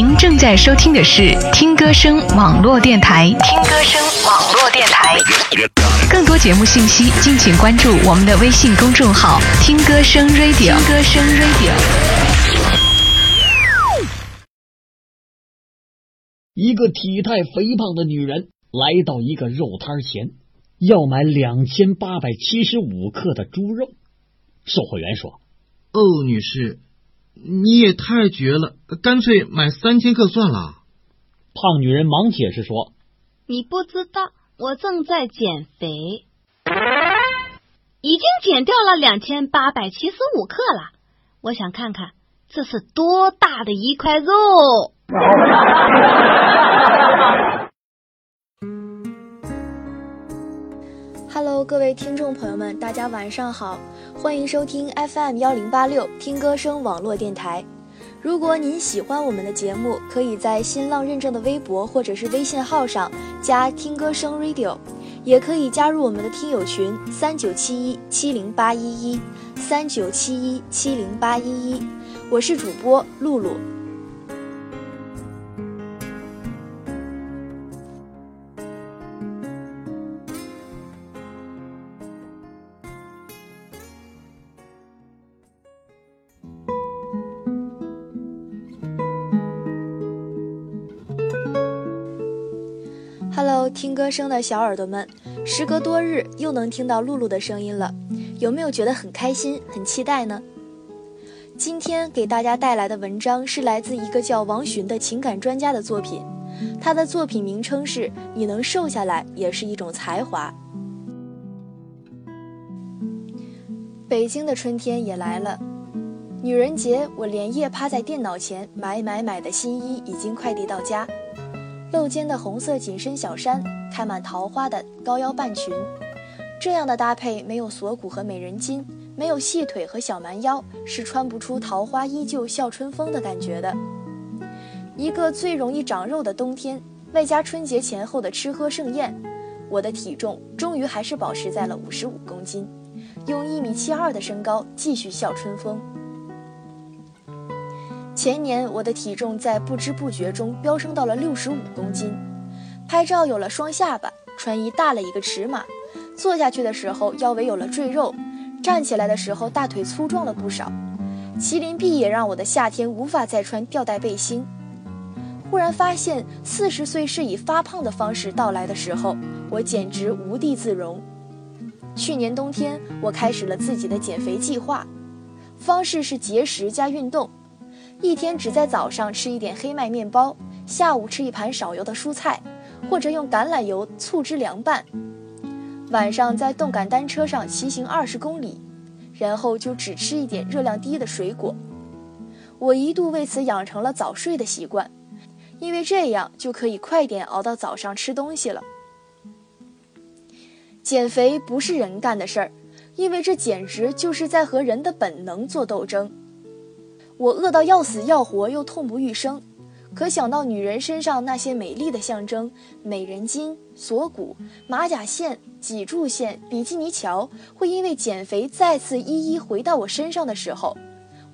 您正在收听的是听歌声网络电台。听歌声网络电台，更多节目信息，敬请关注我们的微信公众号“听歌声 Radio”。听歌声 Radio。一个体态肥胖的女人来到一个肉摊前，要买两千八百七十五克的猪肉。售货员说：“哦，女士。”你也太绝了，干脆买三千克算了。胖女人忙解释说：“你不知道，我正在减肥，已经减掉了两千八百七十五克了。我想看看这是多大的一块肉。”位听众朋友们，大家晚上好，欢迎收听 FM 幺零八六听歌声网络电台。如果您喜欢我们的节目，可以在新浪认证的微博或者是微信号上加听歌声 Radio，也可以加入我们的听友群三九七一七零八一一三九七一七零八一一。我是主播露露。Hello，听歌声的小耳朵们，时隔多日又能听到露露的声音了，有没有觉得很开心、很期待呢？今天给大家带来的文章是来自一个叫王洵的情感专家的作品，他的作品名称是《你能瘦下来也是一种才华》。北京的春天也来了，女人节，我连夜趴在电脑前买买买的新衣已经快递到家。露肩的红色紧身小衫，开满桃花的高腰半裙，这样的搭配没有锁骨和美人筋，没有细腿和小蛮腰，是穿不出桃花依旧笑春风的感觉的。一个最容易长肉的冬天，外加春节前后的吃喝盛宴，我的体重终于还是保持在了五十五公斤，用一米七二的身高继续笑春风。前年我的体重在不知不觉中飙升到了六十五公斤，拍照有了双下巴，穿衣大了一个尺码，坐下去的时候腰围有了赘肉，站起来的时候大腿粗壮了不少。麒麟臂也让我的夏天无法再穿吊带背心。忽然发现四十岁是以发胖的方式到来的时候，我简直无地自容。去年冬天我开始了自己的减肥计划，方式是节食加运动。一天只在早上吃一点黑麦面包，下午吃一盘少油的蔬菜，或者用橄榄油醋汁凉拌。晚上在动感单车上骑行二十公里，然后就只吃一点热量低的水果。我一度为此养成了早睡的习惯，因为这样就可以快点熬到早上吃东西了。减肥不是人干的事儿，因为这简直就是在和人的本能做斗争。我饿到要死要活又痛不欲生，可想到女人身上那些美丽的象征——美人筋、锁骨、马甲线、脊柱线、比基尼桥，会因为减肥再次一一回到我身上的时候，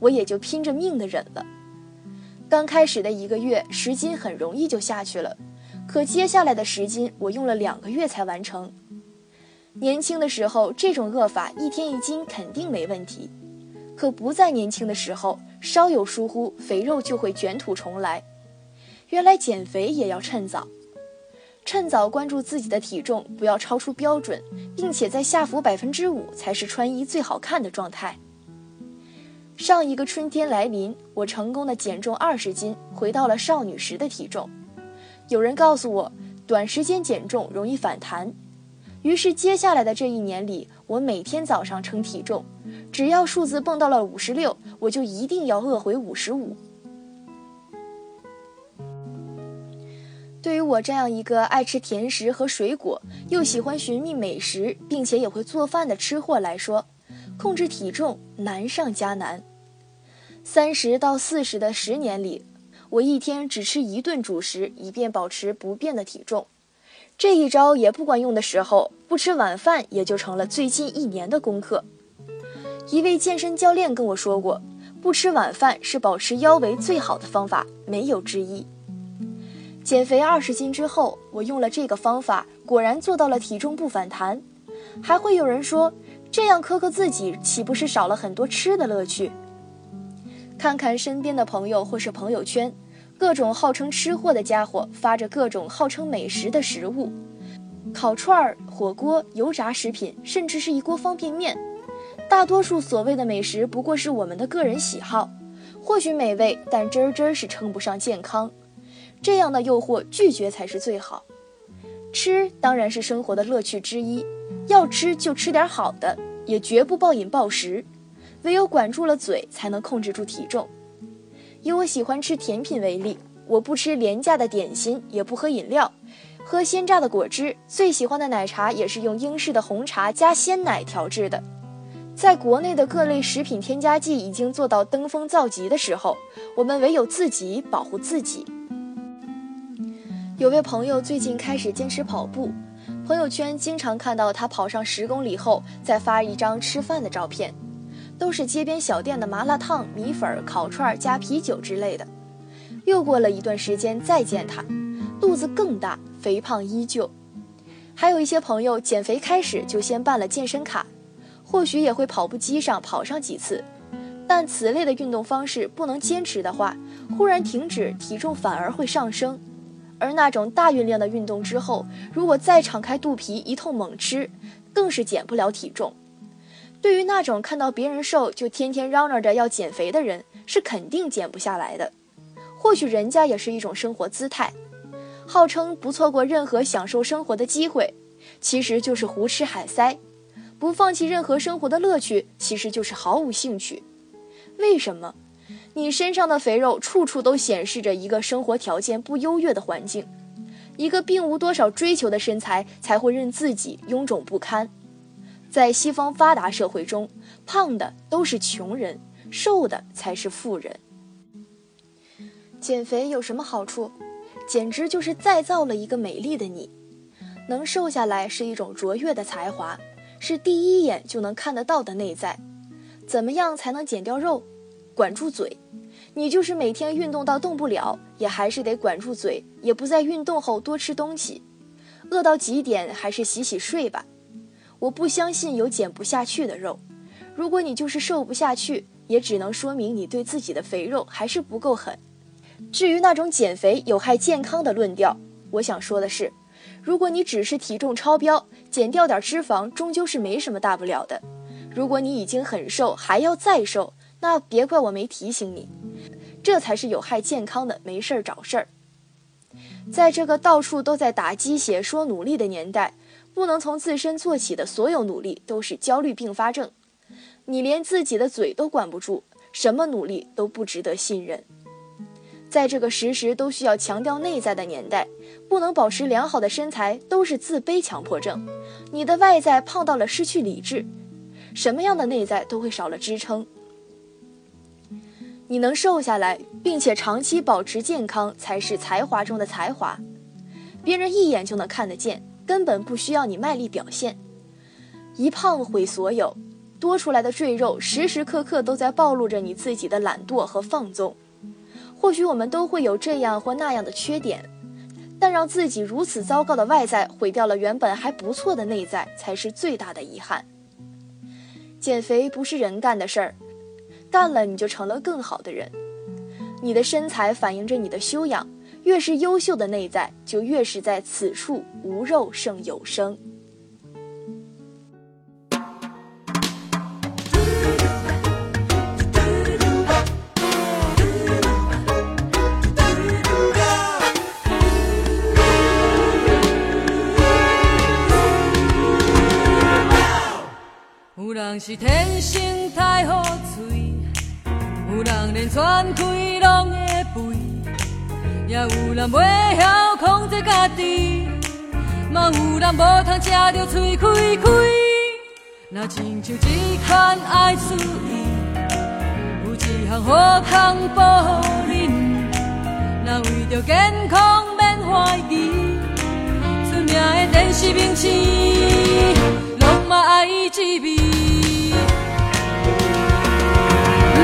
我也就拼着命的忍了。刚开始的一个月，十斤很容易就下去了，可接下来的十斤，我用了两个月才完成。年轻的时候，这种饿法一天一斤肯定没问题，可不在年轻的时候。稍有疏忽，肥肉就会卷土重来。原来减肥也要趁早，趁早关注自己的体重，不要超出标准，并且在下浮百分之五才是穿衣最好看的状态。上一个春天来临，我成功的减重二十斤，回到了少女时的体重。有人告诉我，短时间减重容易反弹。于是，接下来的这一年里，我每天早上称体重，只要数字蹦到了五十六，我就一定要饿回五十五。对于我这样一个爱吃甜食和水果，又喜欢寻觅美食，并且也会做饭的吃货来说，控制体重难上加难。三十到四十的十年里，我一天只吃一顿主食，以便保持不变的体重。这一招也不管用的时候，不吃晚饭也就成了最近一年的功课。一位健身教练跟我说过，不吃晚饭是保持腰围最好的方法，没有之一。减肥二十斤之后，我用了这个方法，果然做到了体重不反弹。还会有人说，这样苛刻自己，岂不是少了很多吃的乐趣？看看身边的朋友或是朋友圈，各种号称吃货的家伙发着各种号称美食的食物，烤串儿、火锅、油炸食品，甚至是一锅方便面。大多数所谓的美食不过是我们的个人喜好，或许美味，但真儿真儿是称不上健康。这样的诱惑拒绝才是最好。吃当然是生活的乐趣之一，要吃就吃点好的，也绝不暴饮暴食。唯有管住了嘴，才能控制住体重。以我喜欢吃甜品为例，我不吃廉价的点心，也不喝饮料，喝鲜榨的果汁。最喜欢的奶茶也是用英式的红茶加鲜奶调制的。在国内的各类食品添加剂已经做到登峰造极的时候，我们唯有自己保护自己。有位朋友最近开始坚持跑步，朋友圈经常看到他跑上十公里后再发一张吃饭的照片，都是街边小店的麻辣烫、米粉、烤串加啤酒之类的。又过了一段时间再见他，肚子更大，肥胖依旧。还有一些朋友减肥开始就先办了健身卡。或许也会跑步机上跑上几次，但此类的运动方式不能坚持的话，忽然停止，体重反而会上升。而那种大运量的运动之后，如果再敞开肚皮一通猛吃，更是减不了体重。对于那种看到别人瘦就天天嚷嚷着要减肥的人，是肯定减不下来的。或许人家也是一种生活姿态，号称不错过任何享受生活的机会，其实就是胡吃海塞。不放弃任何生活的乐趣，其实就是毫无兴趣。为什么？你身上的肥肉处处都显示着一个生活条件不优越的环境，一个并无多少追求的身材才会任自己臃肿不堪。在西方发达社会中，胖的都是穷人，瘦的才是富人。减肥有什么好处？简直就是再造了一个美丽的你。能瘦下来是一种卓越的才华。是第一眼就能看得到的内在，怎么样才能减掉肉？管住嘴！你就是每天运动到动不了，也还是得管住嘴，也不在运动后多吃东西。饿到极点还是洗洗睡吧。我不相信有减不下去的肉。如果你就是瘦不下去，也只能说明你对自己的肥肉还是不够狠。至于那种减肥有害健康的论调，我想说的是。如果你只是体重超标，减掉点脂肪，终究是没什么大不了的。如果你已经很瘦，还要再瘦，那别怪我没提醒你，这才是有害健康的，没事儿找事儿。在这个到处都在打鸡血说努力的年代，不能从自身做起的所有努力都是焦虑并发症。你连自己的嘴都管不住，什么努力都不值得信任。在这个时时都需要强调内在的年代，不能保持良好的身材都是自卑强迫症。你的外在胖到了失去理智，什么样的内在都会少了支撑。你能瘦下来，并且长期保持健康，才是才华中的才华。别人一眼就能看得见，根本不需要你卖力表现。一胖毁所有，多出来的赘肉时时刻刻都在暴露着你自己的懒惰和放纵。或许我们都会有这样或那样的缺点，但让自己如此糟糕的外在毁掉了原本还不错的内在，才是最大的遗憾。减肥不是人干的事儿，干了你就成了更好的人。你的身材反映着你的修养，越是优秀的内在，就越是在此处无肉胜有生。人是天生太好嘴，有人连全开拢会肥，也有人袂晓控制家己，嘛有人无通食着嘴开开。若亲像这款爱注意，有一项好康保护恁，若为着健康免怀疑，出名的电视明星，拢嘛爱滋味。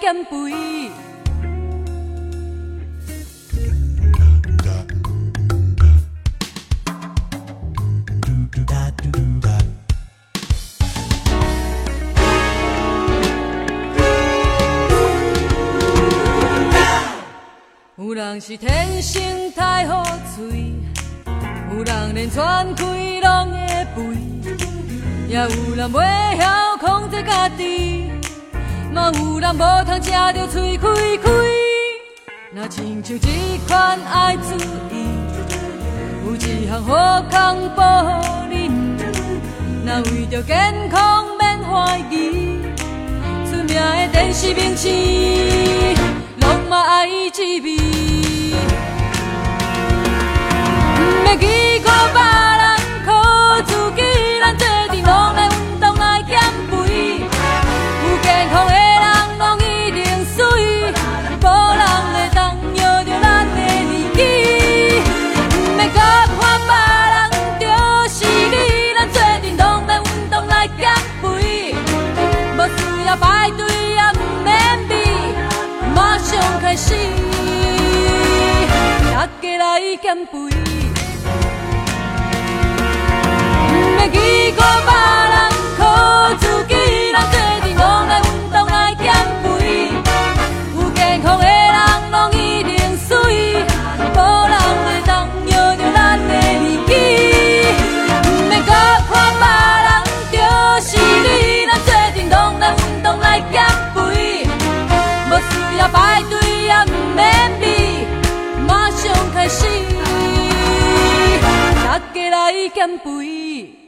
减肥。有人是天生太好嘴，有人连喘气拢会肥，也有人袂晓控制家己，嘛有人无通食着嘴开开。若亲像这款爱注意，有一项好康保护你，若为着健康免怀疑，出名的电视明星。拢嘛爱滋味，不要去靠别减肥，不要去靠别来减肥。